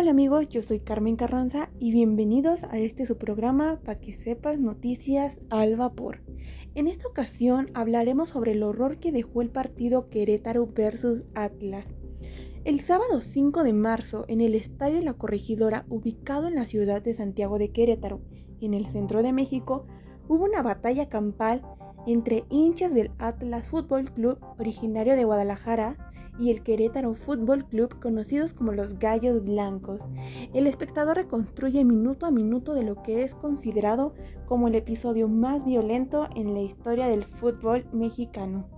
Hola amigos, yo soy Carmen Carranza y bienvenidos a este su programa para que sepas noticias al vapor. En esta ocasión hablaremos sobre el horror que dejó el partido Querétaro versus Atlas. El sábado 5 de marzo, en el Estadio La Corregidora, ubicado en la ciudad de Santiago de Querétaro, en el centro de México, hubo una batalla campal entre hinchas del Atlas Fútbol Club, originario de Guadalajara, y el Querétaro Fútbol Club, conocidos como los Gallos Blancos. El espectador reconstruye minuto a minuto de lo que es considerado como el episodio más violento en la historia del fútbol mexicano.